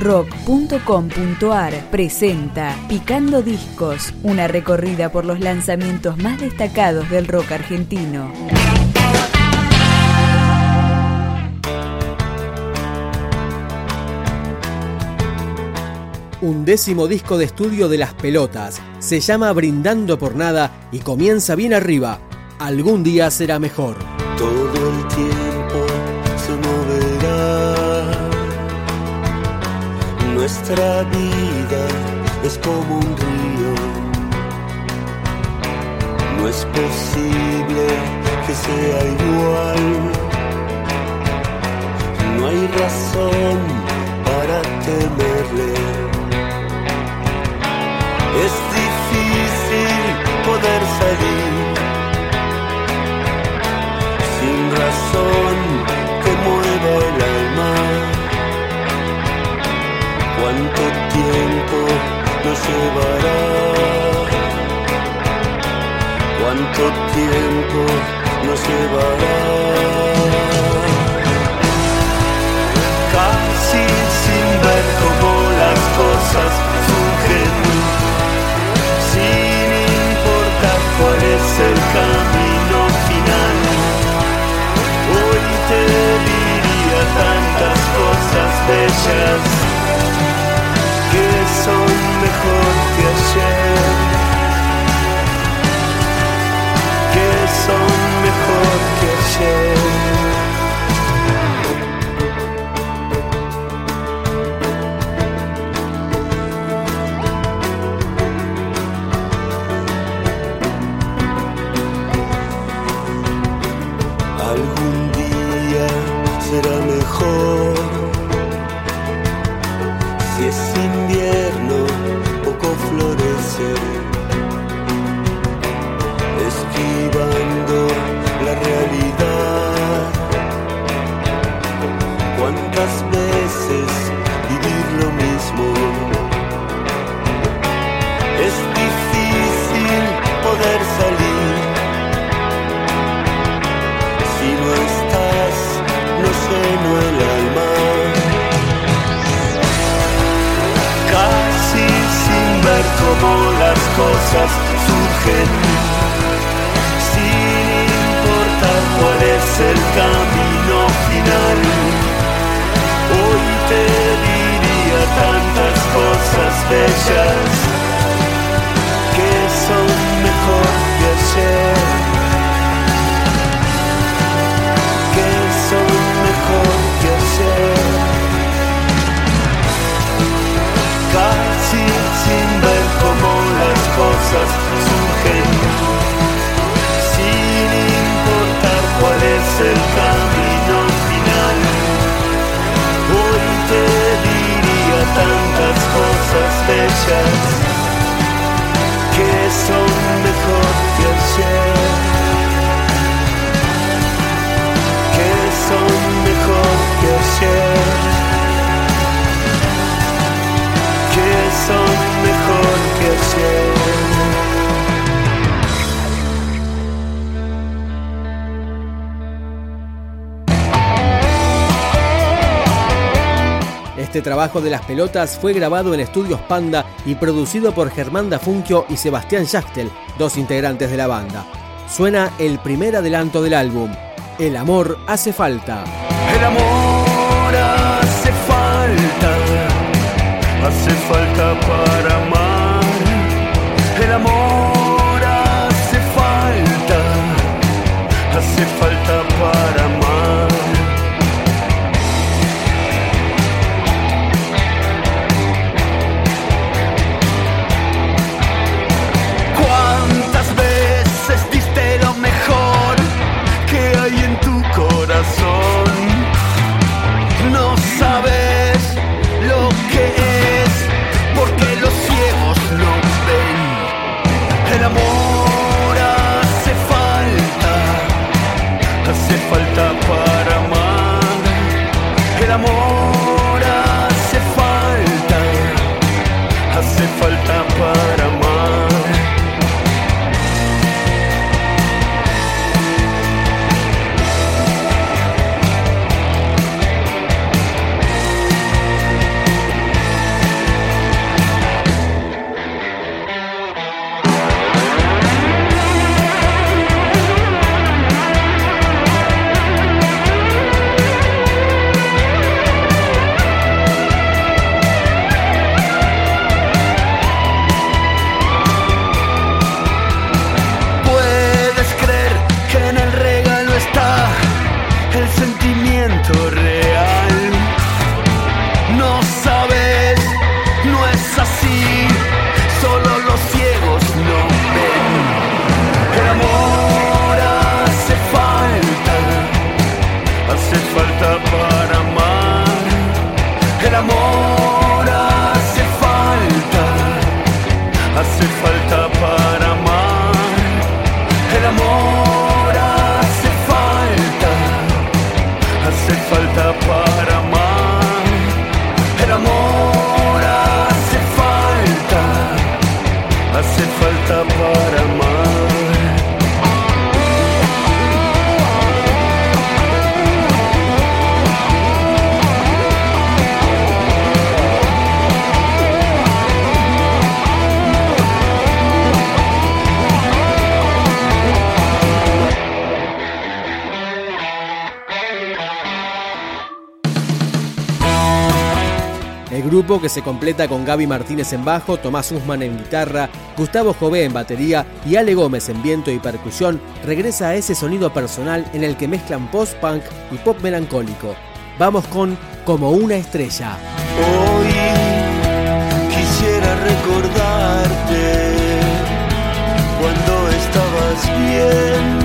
rock.com.ar presenta Picando Discos, una recorrida por los lanzamientos más destacados del rock argentino. Un décimo disco de estudio de las pelotas. Se llama Brindando por Nada y comienza bien arriba. Algún día será mejor. Todo el tiempo se Nuestra vida es como un río. No es posible que sea igual. No hay razón para temerle. ¿Cuánto tiempo nos llevará? Casi sin ver cómo las cosas surgen sin importar cuál es el camino final. Hoy te diría tantas cosas bellas que son mejor que cosas que son mejor Este trabajo de las pelotas fue grabado en Estudios Panda y producido por Germán Dafunquio y Sebastián Schachtel, dos integrantes de la banda. Suena el primer adelanto del álbum. El amor hace falta. El amor hace falta, hace falta para amar. El amor hace falta, hace falta amor hace falta, hace falta. El grupo, que se completa con Gaby Martínez en bajo, Tomás Usman en guitarra, Gustavo Jové en batería y Ale Gómez en viento y percusión, regresa a ese sonido personal en el que mezclan post-punk y pop melancólico. Vamos con Como una estrella. Hoy quisiera recordarte cuando estabas bien,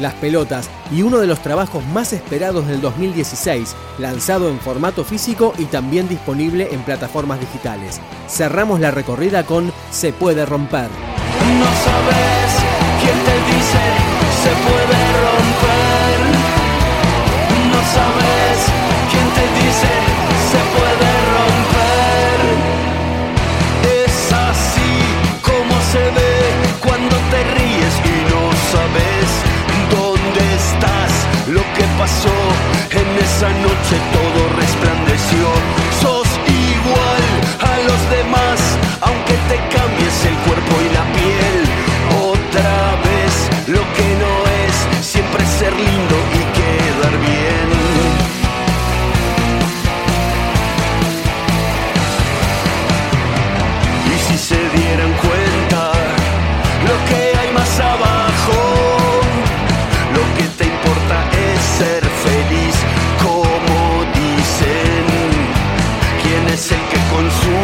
Las Pelotas y uno de los trabajos más esperados del 2016, lanzado en formato físico y también disponible en plataformas digitales. Cerramos la recorrida con Se puede romper. No sabes quién te dice se puede romper. Lo que no es siempre ser lindo y quedar bien. Y si se dieran cuenta lo que hay más abajo, lo que te importa es ser feliz, como dicen. ¿Quién es el que consume?